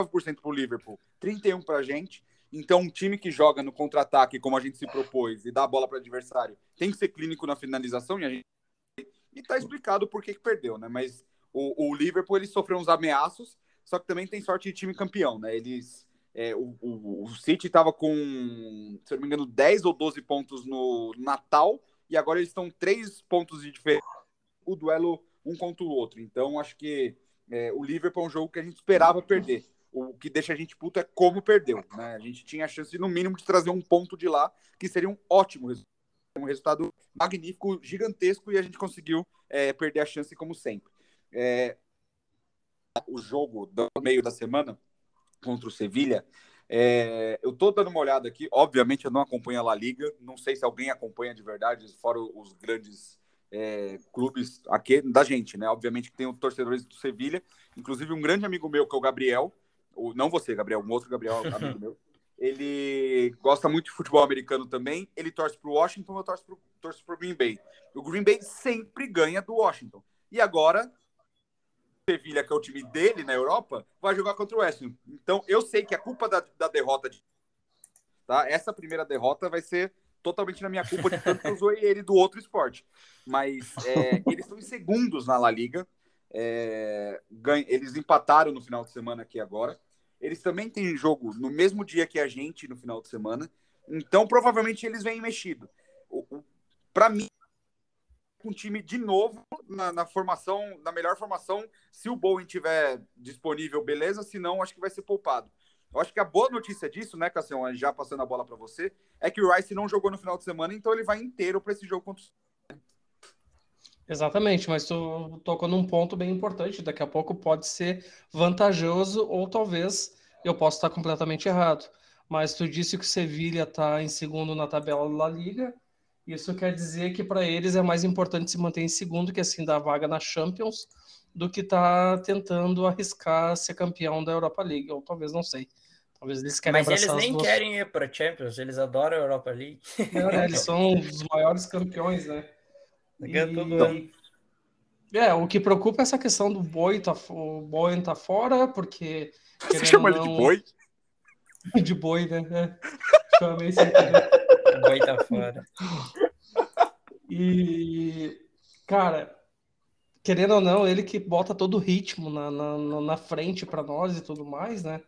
9% para o Liverpool, 31% para a gente. Então, um time que joga no contra-ataque, como a gente se propôs, e dá a bola para o adversário, tem que ser clínico na finalização, e a gente e tá explicado por que, que perdeu, né? Mas o, o Liverpool ele sofreu uns ameaços, só que também tem sorte de time campeão, né? Eles. é, o, o, o City estava com, se não me engano, 10 ou 12 pontos no Natal, e agora eles estão 3 pontos de diferença. O duelo um contra o outro. Então, acho que é, o Liverpool é um jogo que a gente esperava perder. O que deixa a gente puto é como perdeu. Né? A gente tinha a chance, no mínimo, de trazer um ponto de lá, que seria um ótimo resultado um resultado magnífico, gigantesco, e a gente conseguiu é, perder a chance como sempre. É, o jogo do meio da semana contra o Sevilha, é, eu tô dando uma olhada aqui, obviamente eu não acompanho a La Liga, não sei se alguém acompanha de verdade, fora os grandes é, clubes aqui da gente, né? Obviamente que tem os torcedores do Sevilha, inclusive um grande amigo meu, que é o Gabriel, o, não você, Gabriel, um outro Gabriel, amigo meu, ele gosta muito de futebol americano também. Ele torce para o Washington, eu torço pro, torço pro Green Bay. O Green Bay sempre ganha do Washington. E agora, o Sevilha, que é o time dele na Europa, vai jogar contra o West Ham. Então, eu sei que a culpa da, da derrota, de, tá? Essa primeira derrota vai ser totalmente na minha culpa de tanto que eu zoei ele do outro esporte. Mas é, eles estão em segundos na La Liga. É, ganha, eles empataram no final de semana aqui agora. Eles também têm jogo no mesmo dia que a gente no final de semana. Então, provavelmente, eles vêm mexido. Para mim, um time de novo na, na, formação, na melhor formação. Se o Bowen tiver disponível, beleza. Se não, acho que vai ser poupado. Eu acho que a boa notícia disso, né, Cassião, já passando a bola para você, é que o Rice não jogou no final de semana, então ele vai inteiro para esse jogo contra o Exatamente, mas tu tocou num ponto bem importante. Daqui a pouco pode ser vantajoso, ou talvez eu possa estar completamente errado. Mas tu disse que o Sevilha está em segundo na tabela da Liga. Isso quer dizer que para eles é mais importante se manter em segundo, que assim dá vaga na Champions, do que tá tentando arriscar ser campeão da Europa League. Ou talvez não sei. Talvez eles querem Mas eles nem duas... querem ir para Champions, eles adoram a Europa League. É, eles são os maiores campeões, né? Ganha todo ano. É, o que preocupa é essa questão do boi, tá, o boi tá fora, porque. Você chama ele de boi? De boi, né? É. Chamei sem. O boi tá fora. E, cara, querendo ou não, ele que bota todo o ritmo na, na, na frente para nós e tudo mais, né?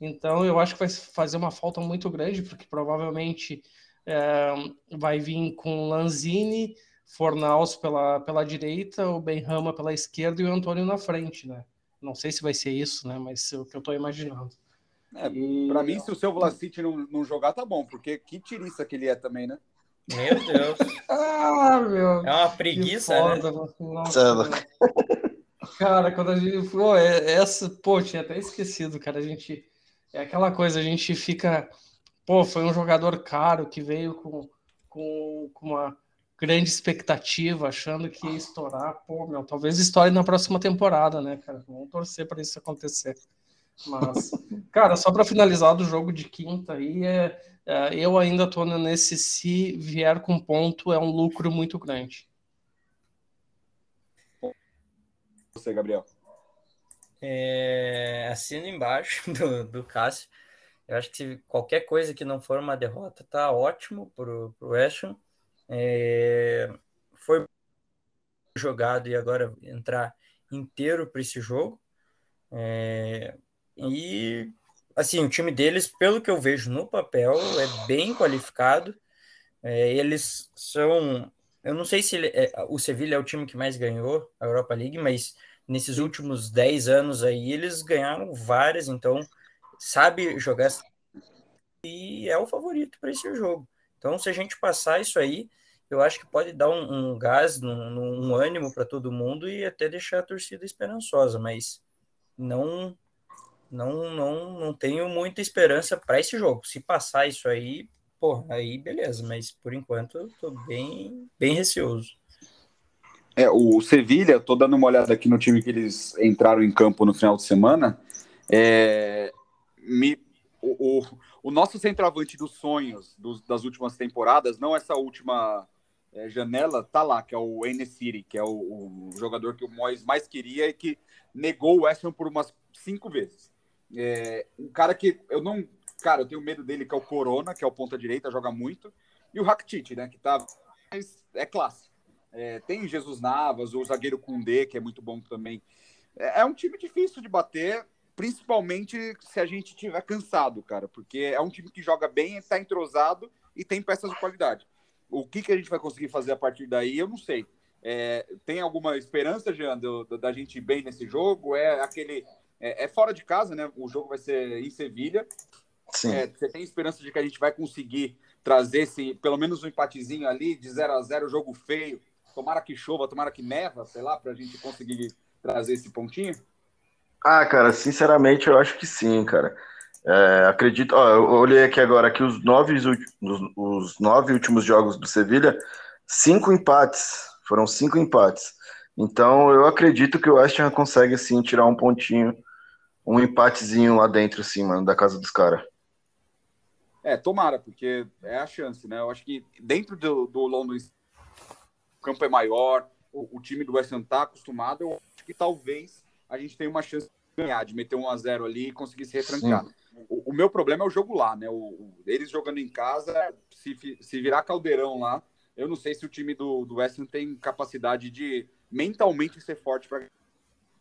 Então eu acho que vai fazer uma falta muito grande, porque provavelmente é, vai vir com Lanzini. Fornaus pela, pela direita, o Benrama pela esquerda e o Antônio na frente, né? Não sei se vai ser isso, né? Mas é o que eu estou imaginando. É, e... Para mim, se o seu Vlasic não, não jogar, tá bom, porque que tiriça que ele é também, né? Meu Deus. ah, meu. É uma preguiça, foda, né? Nossa, cara, quando a gente. Pô, é, essa. Pô, tinha até esquecido, cara. A gente. É aquela coisa, a gente fica. Pô, foi um jogador caro que veio com, com, com uma grande expectativa, achando que ia estourar. Pô, meu, talvez estoure na próxima temporada, né, cara? Vamos torcer para isso acontecer. Mas, cara, só para finalizar do jogo de quinta aí, é, é, eu ainda tô nesse se vier com ponto, é um lucro muito grande. Você, Gabriel. É, assino embaixo do, do Cássio. Eu acho que se qualquer coisa que não for uma derrota, tá ótimo pro, pro Ham. É, foi jogado e agora entrar inteiro para esse jogo. É, e assim, o time deles, pelo que eu vejo no papel, é bem qualificado. É, eles são. Eu não sei se ele, é, o Sevilha é o time que mais ganhou a Europa League, mas nesses últimos 10 anos aí eles ganharam várias, então sabe jogar e é o favorito para esse jogo. Então, se a gente passar isso aí, eu acho que pode dar um, um gás, um, um ânimo para todo mundo e até deixar a torcida esperançosa, mas não não, não, não tenho muita esperança para esse jogo. Se passar isso aí, pô, aí beleza, mas por enquanto eu tô bem, bem receoso. É, o Sevilha, tô dando uma olhada aqui no time que eles entraram em campo no final de semana. É, me, o, o, o nosso centroavante dos sonhos dos, das últimas temporadas, não essa última é, janela, tá lá, que é o Enesiri, que é o, o, jogador que o Mois mais queria e que negou o West Ham por umas cinco vezes. É, um cara que eu não. Cara, eu tenho medo dele, que é o Corona, que é o ponta direita, joga muito. E o Rakitic, né? Que tá. É classe. É, tem Jesus Navas, o zagueiro Kundê, que é muito bom também. É, é um time difícil de bater, principalmente se a gente tiver cansado, cara, porque é um time que joga bem, está entrosado e tem peças de qualidade. O que, que a gente vai conseguir fazer a partir daí, eu não sei. É, tem alguma esperança, Jean, do, do, da gente ir bem nesse jogo? É aquele é, é, fora de casa, né? O jogo vai ser em Sevilha. É, você tem esperança de que a gente vai conseguir trazer esse, pelo menos um empatezinho ali, de 0 a 0 jogo feio. Tomara que chova, tomara que neva, sei lá, para a gente conseguir trazer esse pontinho? Ah, cara, sinceramente eu acho que sim, cara. É, acredito, ó, eu olhei aqui agora que os nove, os, os nove últimos jogos do Sevilha, cinco empates, foram cinco empates. Então eu acredito que o West Ham consegue sim tirar um pontinho um empatezinho lá dentro, assim, mano, da casa dos caras. É, tomara, porque é a chance, né? Eu acho que dentro do, do London o campo é maior, o, o time do West Ham tá acostumado, eu acho que talvez a gente tenha uma chance de ganhar, de meter um a 0 ali e conseguir se retrancar. O, o, meu problema é o jogo lá, né? O, eles jogando em casa, se, se virar caldeirão lá, eu não sei se o time do, do West Ham tem capacidade de mentalmente ser forte para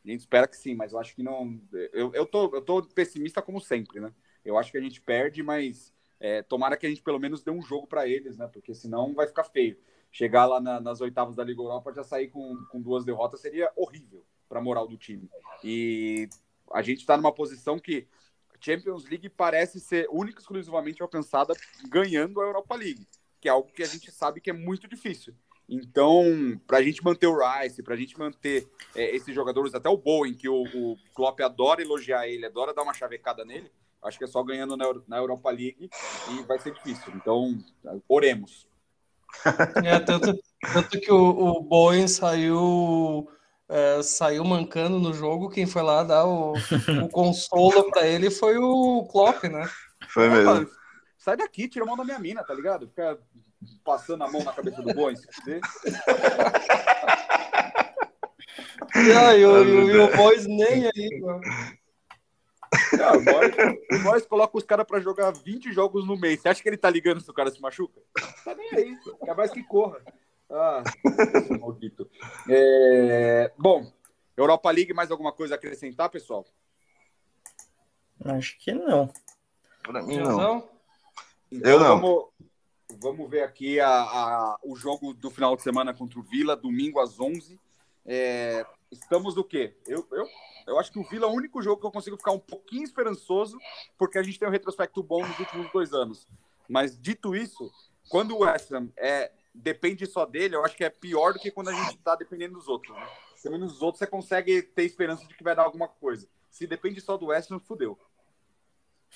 a gente espera que sim, mas eu acho que não. Eu, eu, tô, eu tô pessimista como sempre, né? Eu acho que a gente perde, mas é, tomara que a gente pelo menos dê um jogo para eles, né? Porque senão vai ficar feio. Chegar lá na, nas oitavas da Liga Europa já sair com, com duas derrotas seria horrível para a moral do time. E a gente está numa posição que Champions League parece ser única e exclusivamente alcançada ganhando a Europa League, que é algo que a gente sabe que é muito difícil. Então, para a gente manter o Rice, para a gente manter é, esses jogadores, até o Bowen, que o, o Klopp adora elogiar ele, adora dar uma chavecada nele, acho que é só ganhando na, na Europa League e vai ser difícil. Então, oremos. É, tanto, tanto que o, o saiu é, saiu mancando no jogo, quem foi lá dar o, o consolo para ele foi o Klopp, né? Foi mesmo. Sai daqui, tira a mão da minha mina, tá ligado? Fica passando a mão na cabeça do boi. E aí, o, e o Boys nem aí, mano. Não, o Boys, o Boys coloca os caras pra jogar 20 jogos no mês. Você acha que ele tá ligando se o cara se machuca? Tá nem aí. É mais que corra. Ah, maldito. É... Bom, Europa League, mais alguma coisa a acrescentar, pessoal? Acho que não. Pra mim, não. Então, Eu não. Vamos, Vamos ver aqui a, a, o jogo do final de semana contra o Vila, domingo às 11. É, estamos o quê? Eu, eu, eu acho que o Vila é o único jogo que eu consigo ficar um pouquinho esperançoso, porque a gente tem um retrospecto bom nos últimos dois anos. Mas, dito isso, quando o West Ham é, depende só dele, eu acho que é pior do que quando a gente está dependendo dos outros. Né? Pelo menos os outros você consegue ter esperança de que vai dar alguma coisa. Se depende só do West Ham, fudeu.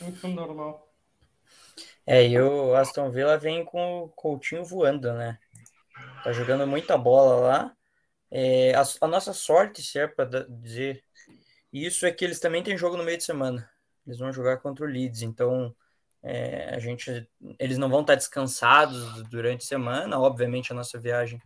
Muito normal. É, e o Aston Villa vem com o Coutinho voando, né? Tá jogando muita bola lá. É, a, a, nossa sorte, se é para dizer isso, é que eles também têm jogo no meio de semana. Eles vão jogar contra o Leeds, então é, a gente, eles não vão estar descansados durante a semana. Obviamente a nossa viagem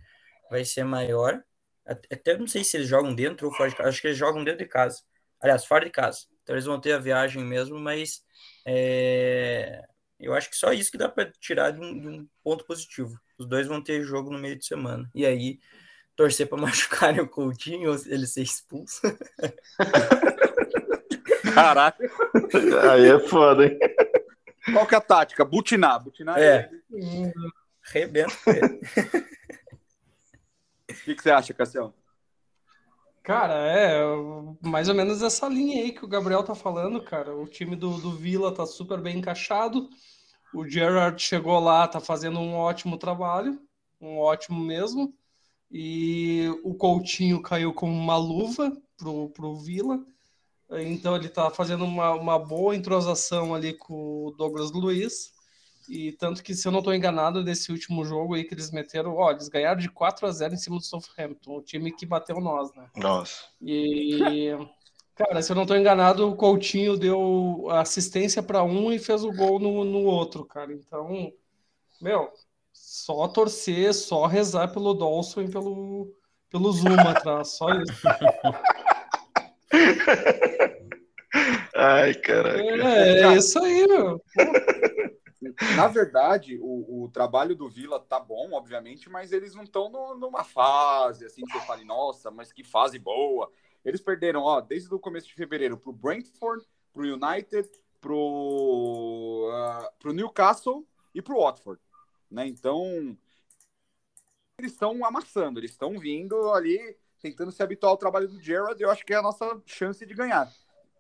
vai ser maior. Até não sei se eles jogam dentro ou fora de casa. Acho que eles jogam dentro de casa. Aliás, fora de casa. Então eles vão ter a viagem mesmo, mas é, eu acho que só isso que dá para tirar de um, de um, ponto positivo. Os dois vão ter jogo no meio de semana. E aí, torcer para machucarem o Coutinho ou ele ser expulso. Caraca. Aí é foda, hein? Qual que é a tática? Butinar. Butinar é. Ele. Rebento ele. O que, que você acha, Cassião? Cara, é mais ou menos essa linha aí que o Gabriel tá falando, cara. O time do, do Vila tá super bem encaixado. O Gerard chegou lá, tá fazendo um ótimo trabalho, um ótimo mesmo. E o Coutinho caiu com uma luva pro, pro Vila. Então ele tá fazendo uma, uma boa entrosação ali com o Douglas Luiz. E tanto que, se eu não estou enganado, desse último jogo aí que eles meteram, ó, eles ganharam de 4 a 0 em cima do Southampton, o time que bateu nós, né? Nossa. E, cara, se eu não estou enganado, o Coutinho deu assistência para um e fez o gol no, no outro, cara. Então, meu, só torcer, só rezar pelo Dawson e pelo, pelo Zuma atrás, só isso. Ai, caraca. É, é isso aí, meu. Na verdade, o, o, trabalho do Vila tá bom, obviamente, mas eles não estão numa fase assim que você fale, nossa, mas que fase boa. Eles perderam, ó, desde o começo de fevereiro pro Brentford, pro United, pro, uh, pro Newcastle e pro Watford, né? Então, eles estão amassando, eles estão vindo ali tentando se habituar ao trabalho do Gerrard, eu acho que é a nossa chance de ganhar.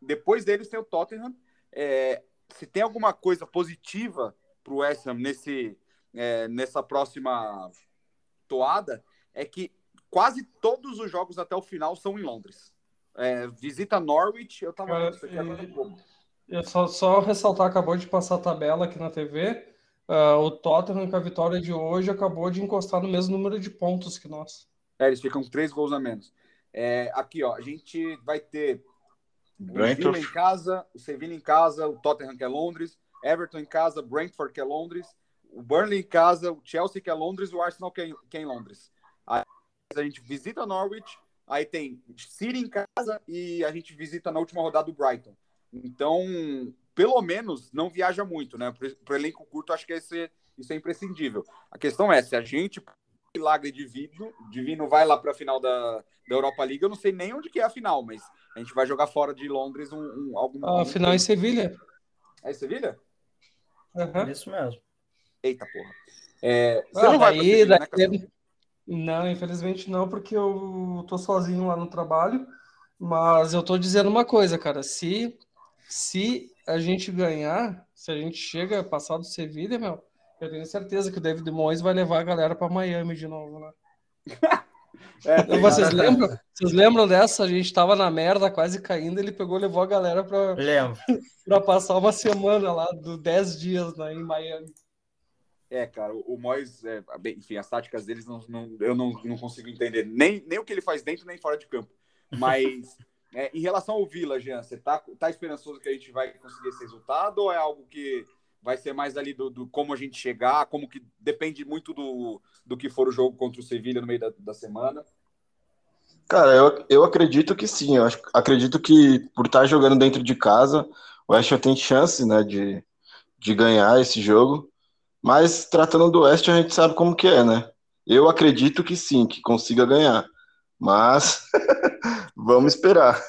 Depois deles tem o Tottenham. É, se tem alguma coisa positiva para o West Ham nesse, é, nessa próxima toada, é que quase todos os jogos até o final são em Londres. É, visita Norwich, eu tava vendo isso aqui agora pouco. Eu só, só ressaltar, acabou de passar a tabela aqui na TV. Uh, ah, o Tottenham, com a vitória de hoje, acabou de encostar no mesmo número de pontos que nós. É, eles ficam com três gols a menos. É, aqui, ó, a gente vai ter o Villa em casa, o Sevilla em casa, o Tottenham que é Londres, Everton em casa, Brentford que é Londres, o Burnley em casa, o Chelsea que é Londres, o Arsenal que é, que é em Londres. Aí a gente visita Norwich, aí tem City em casa e a gente visita na última rodada o Brighton. Então, pelo menos, não viaja muito, né? Para o elenco curto, acho que esse, isso é imprescindível. A questão é, se a gente milagre divino, divino vai lá para a final da, da Europa League, eu não sei nem onde que é a final, mas a gente vai jogar fora de Londres um, um algum. A final em Sevilha. É em Sevilha? Uhum. Isso mesmo. Eita porra. É, você ah, não vai daí, Sevilha, daí, né, Não, infelizmente não, porque eu tô sozinho lá no trabalho. Mas eu tô dizendo uma coisa, cara. Se, se a gente ganhar, se a gente chega passado Sevilha, meu, eu tenho certeza que o David Moyes vai levar a galera para Miami de novo, né? É, vocês, lembram, vocês lembram dessa? A gente tava na merda, quase caindo. Ele pegou, levou a galera para para passar uma semana lá, do 10 dias né, em Miami. É, cara, o, o Moyes, é, enfim, as táticas deles não, não, eu não, não consigo entender nem, nem o que ele faz dentro nem fora de campo. Mas é, em relação ao Vila, Jean, você tá, tá esperançoso que a gente vai conseguir esse resultado ou é algo que vai ser mais ali do, do, como a gente chegar, como que depende muito do, do que for o jogo contra o Sevilha no meio da, da semana. Cara, eu, eu acredito que sim. Eu acho, acredito que por estar jogando dentro de casa, o West Ham tem chance né, de, de ganhar esse jogo. Mas tratando do West, a gente sabe como que é, né? Eu acredito que sim, que consiga ganhar. Mas vamos esperar.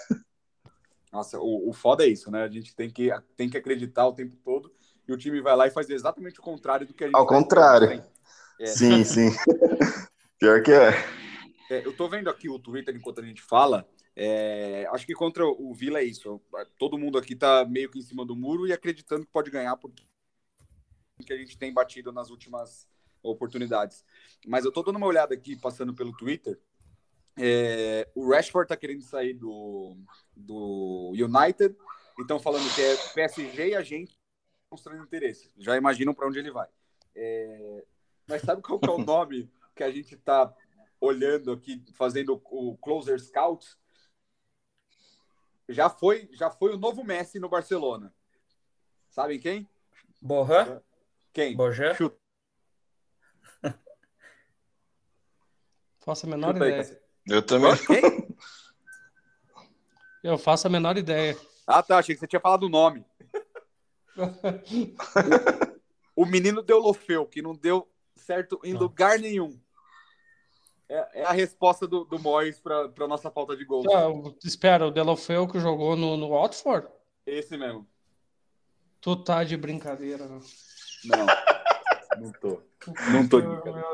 Nossa, o, o foda é isso, né? A gente tem que, tem que acreditar o tempo todo e o time vai lá e faz exatamente o contrário do que a gente Ao contrário. É. Sim, sim. Pior que é. é. Eu tô vendo aqui o Twitter enquanto a gente fala. É, acho que contra o Vila é isso. Todo mundo aqui tá meio que em cima do muro e acreditando que pode ganhar porque que a gente tem batido nas últimas oportunidades. Mas eu tô dando uma olhada aqui, passando pelo Twitter. É, o Rashford tá querendo sair do, do United. Então falando que é PSG e a gente mostrando interesse. Já imaginam para onde ele vai. É... Mas sabe qual é o nome que a gente está olhando aqui, fazendo o Closer Scout? Já foi, já foi o novo Messi no Barcelona. Sabem quem? Borja. Quem? Borja. Chuta. Faço a menor Chuta ideia. Aí, Eu também. Quem? Eu faço a menor ideia. Ah, tá. Achei que você tinha falado o nome o menino Deulofeu, que não deu certo em não. lugar nenhum. É, é, a resposta do, do Moyes para a nossa falta de gol. Ah, espera, o Delofeu que jogou no, no Watford? Esse mesmo. Tu tá de brincadeira, né? Não, não tô. Não tô de brincadeira.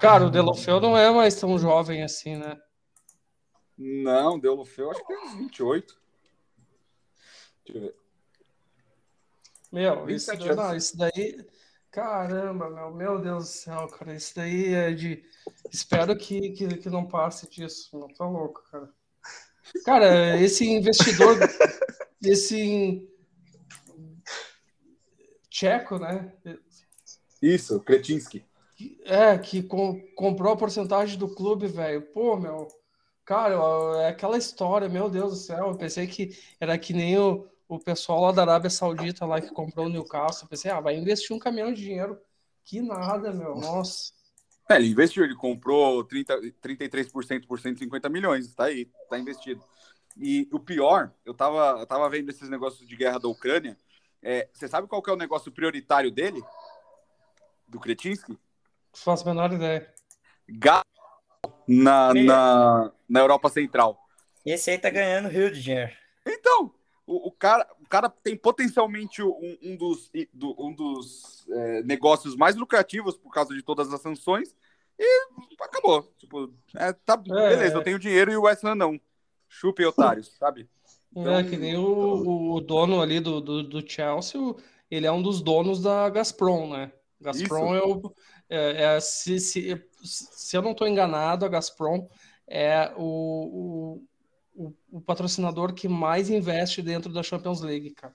Cara, o Delofeu não é mais tão jovem assim, né? Não, Delofeu acho que tem uns 28. Deixa eu ver. Meu, isso, não, isso daí. Caramba, meu, meu Deus do céu, cara. Isso daí é de. Espero que, que, que não passe disso. Não tô louco, cara. Cara, esse investidor, esse tcheco, né? Isso, Kretinsky. É, que com, comprou a porcentagem do clube, velho. Pô, meu. Cara, é aquela história, meu Deus do céu. Eu pensei que era que nem o, o pessoal lá da Arábia Saudita lá que comprou o Newcastle. Pensei, ah, vai investir um caminhão de dinheiro. Que nada, meu. Nossa. É, ele investiu, ele comprou 30, 33% por 150 milhões. Tá aí, tá investido. E o pior, eu tava, eu tava vendo esses negócios de guerra da Ucrânia. É, você sabe qual que é o negócio prioritário dele? Do Kretinsky? Faço a menor ideia. Gás na, na, na Europa Central. Esse aí tá ganhando rio de dinheiro. Então, o, o, cara, o cara tem potencialmente um, um dos, um dos é, negócios mais lucrativos por causa de todas as sanções e acabou. Tipo, é, tá, é, beleza, eu tenho dinheiro e o West Ham não. Chupem otários, sabe? Então, é que nem o, o dono ali do, do, do, Chelsea, ele é um dos donos da Gazprom, né? Gazprom é o. É, é, se, se, se eu não estou enganado, a Gazprom é o, o, o, patrocinador que mais investe dentro da Champions League, cara.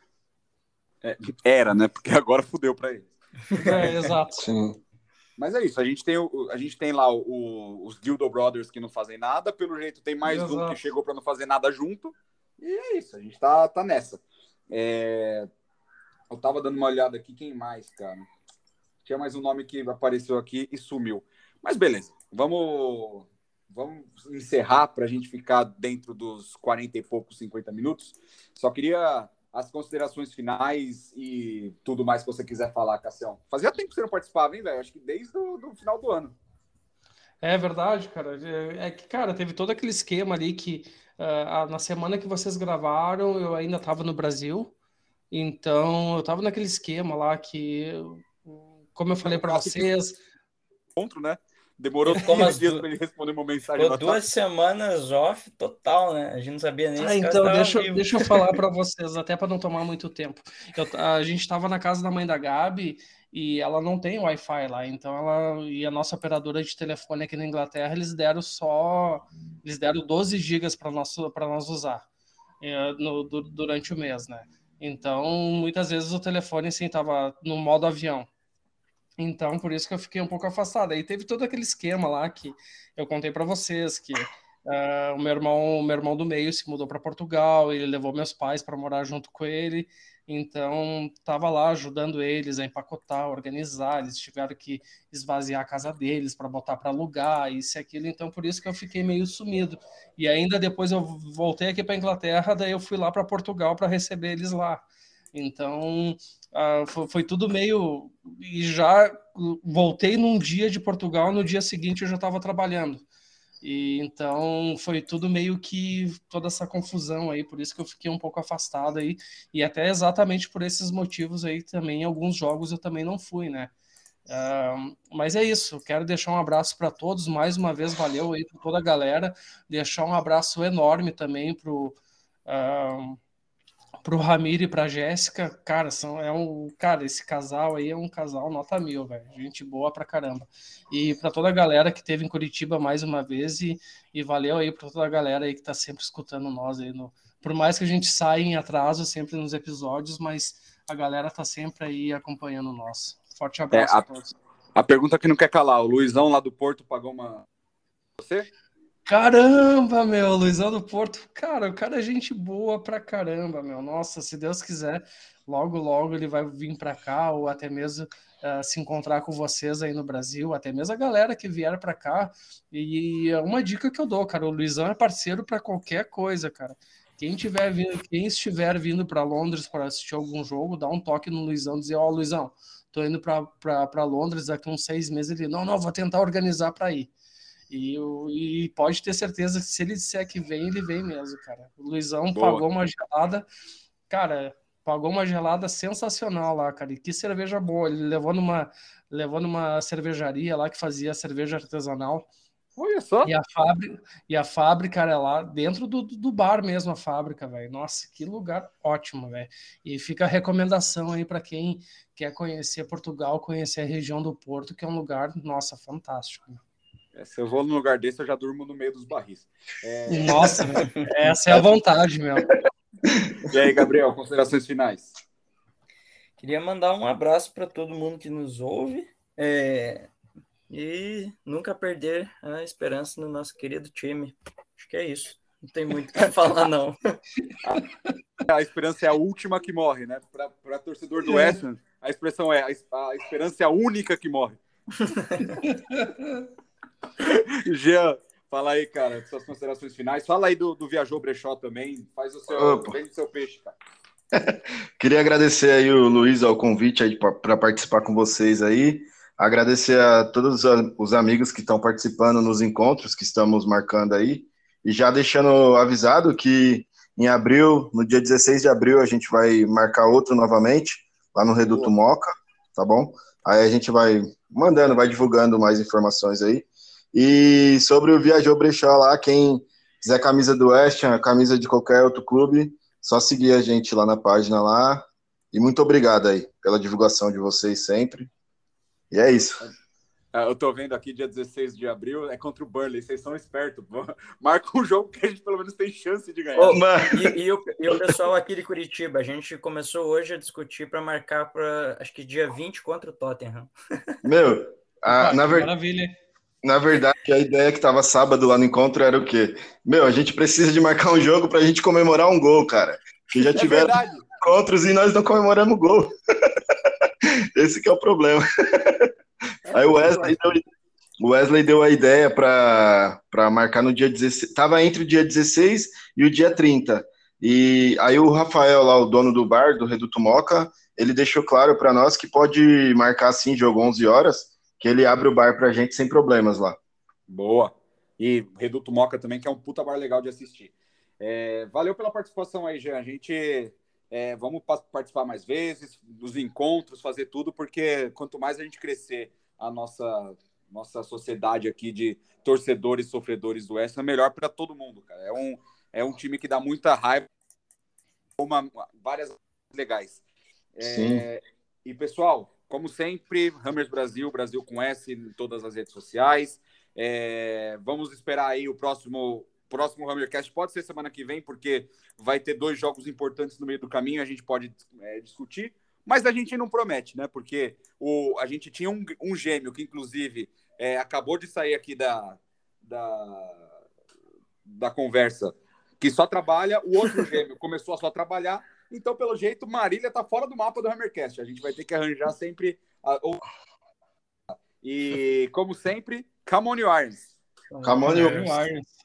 É, era, né? Porque agora fudeu para ele. É, exato. Sim. Mas é isso, a gente tem, o, a gente tem lá o, os Dildo Brothers que não fazem nada, pelo jeito tem mais exato. um que chegou para não fazer nada junto, e é isso, a gente tá, tá nessa. É... Eu tava dando uma olhada aqui, quem mais, cara? Tinha mais um nome que apareceu aqui e sumiu. Mas beleza, vamos, vamos encerrar para a gente ficar dentro dos 40 e poucos, 50 minutos. Só queria as considerações finais e tudo mais que você quiser falar, Cassião. Fazia tempo que você não participava, hein, velho? Acho que desde o final do ano. É verdade, cara. É que, cara, teve todo aquele esquema ali que uh, na semana que vocês gravaram, eu ainda estava no Brasil. Então, eu estava naquele esquema lá que, como eu falei para vocês. Encontro, né? Demorou três dias para ele responder uma mensagem. Duas semanas off total, né? A gente não sabia nem ah, se então deixa, vivo. deixa eu falar para vocês, até para não tomar muito tempo. Eu, a gente estava na casa da mãe da Gabi e ela não tem Wi-Fi lá, então ela e a nossa operadora de telefone aqui na Inglaterra, eles deram só eles deram 12 gigas para nós para nós usar é, no, durante o mês, né? Então, muitas vezes o telefone assim tava no modo avião. Então, por isso que eu fiquei um pouco afastado. Aí teve todo aquele esquema lá que eu contei para vocês que uh, o meu irmão, o meu irmão do meio se mudou para Portugal, ele levou meus pais para morar junto com ele. Então, estava lá ajudando eles a empacotar, organizar. Eles tiveram que esvaziar a casa deles para botar para alugar, isso e aquilo. Então, por isso que eu fiquei meio sumido. E ainda depois eu voltei aqui para Inglaterra, daí eu fui lá para Portugal para receber eles lá. Então, uh, foi, foi, tudo meio. E já voltei num dia de Portugal, no dia seguinte eu já estava trabalhando. E então foi tudo meio que toda essa confusão aí, por isso que eu fiquei um pouco afastado aí. E até exatamente por esses motivos aí também, alguns jogos eu também não fui, né? Uh, mas é isso, quero deixar um abraço para todos, mais uma vez valeu aí para toda a galera, deixar um abraço enorme também para o uh, pro Ramiro e pra Jéssica, cara, são, é um, cara, esse casal aí é um casal nota mil, velho, gente boa pra caramba. E para toda a galera que teve em Curitiba mais uma vez e, e valeu aí pra toda a galera aí que tá sempre escutando nós aí no, por mais que a gente saia em atraso sempre nos episódios, mas a galera tá sempre aí acompanhando nós. Forte abraço é, a, a todos. A pergunta que não quer calar, o Luizão lá do Porto pagou uma você? Caramba, meu, Luizão do Porto, cara, o cara é gente boa pra caramba, meu. Nossa, se Deus quiser, logo, logo ele vai vir pra cá ou até mesmo uh, se encontrar com vocês aí no Brasil, até mesmo a galera que vier pra cá. E é uma dica que eu dou, cara, o Luizão é parceiro para qualquer coisa, cara. Quem tiver vindo, quem estiver vindo para Londres para assistir algum jogo, dá um toque no Luizão, dizer, ó, oh, Luizão, tô indo para Londres daqui uns seis meses. Ele, não, não, vou tentar organizar para ir. E, e pode ter certeza que se ele disser que vem, ele vem mesmo, cara. O Luizão Boa. pagou uma gelada, cara, pagou uma gelada sensacional lá, cara. E que cerveja boa. Ele levou numa, levou numa cervejaria lá que fazia cerveja artesanal. Olha só. E a fábrica, e a fábrica era lá dentro do, do bar mesmo, a fábrica, velho. Nossa, que lugar ótimo, velho. E fica a recomendação aí para quem quer conhecer Portugal, conhecer a região do Porto, que é um lugar, nossa, fantástico. É, se eu vou no lugar desse, eu já durmo no meio dos barris. É... Nossa, essa é a vontade, meu. E aí, Gabriel, considerações finais? Queria mandar um abraço para todo mundo que nos ouve é... e nunca perder a esperança no nosso querido time. Acho que é isso. Não tem muito o que falar, não. A esperança é a última que morre, né? Para torcedor do West Ham, a expressão é a esperança é a única que morre. Jean, fala aí, cara, suas considerações finais. Fala aí do, do Viajou Brechó também. Faz o seu, vende seu peixe, cara. Queria agradecer aí o Luiz ao convite aí para participar com vocês aí. Agradecer a todos os amigos que estão participando nos encontros que estamos marcando aí. E já deixando avisado que em abril, no dia 16 de abril, a gente vai marcar outro novamente, lá no Reduto Moca, tá bom? Aí a gente vai mandando, vai divulgando mais informações aí. E sobre o Viajou Brechó lá, quem quiser camisa do West Ham, camisa de qualquer outro clube, só seguir a gente lá na página lá. E muito obrigado aí pela divulgação de vocês sempre. E é isso. É, eu tô vendo aqui, dia 16 de abril, é contra o Burnley. Vocês são espertos. Marca um jogo que a gente pelo menos tem chance de ganhar. Oh, e, e, o, e, o, pessoal aqui de Curitiba, a gente começou hoje a discutir para marcar para acho que dia 20 contra o Tottenham. Meu, a, na verdade. Maravilha. Na verdade, a ideia que tava sábado lá no encontro era o quê? Meu, a gente precisa de marcar um jogo pra gente comemorar um gol, cara. Que já é tiveram é encontros e nós não comemoramos gol. Esse que é o problema. Aí o Wesley deu, o Wesley deu a ideia para marcar no dia 16. Tava entre o dia 16 e o dia 30. E aí o Rafael, lá, o dono do bar, do Reduto Moca, ele deixou claro para nós que pode marcar assim, jogo 11 horas, que ele abre o bar pra gente sem problemas lá. Boa. E Reduto Moca também, que é um puta bar legal de assistir. É, valeu pela participação aí, Jean. A gente é, vamos participar mais vezes, dos encontros, fazer tudo, porque quanto mais a gente crescer a nossa nossa sociedade aqui de torcedores sofredores do West é melhor para todo mundo, cara. É um, é um time que dá muita raiva, uma, várias legais. É, e pessoal, como sempre, Hammers Brasil, Brasil com S em todas as redes sociais. É, vamos esperar aí o próximo próximo Hammercast. Pode ser semana que vem, porque vai ter dois jogos importantes no meio do caminho, a gente pode é, discutir. Mas a gente não promete, né? Porque o, a gente tinha um, um gêmeo que, inclusive, é, acabou de sair aqui da, da, da conversa, que só trabalha, o outro gêmeo começou a só trabalhar então, pelo jeito, Marília tá fora do mapa do Hammercast. A gente vai ter que arranjar sempre. A... E, como sempre, Camone Irons. Camone Irons.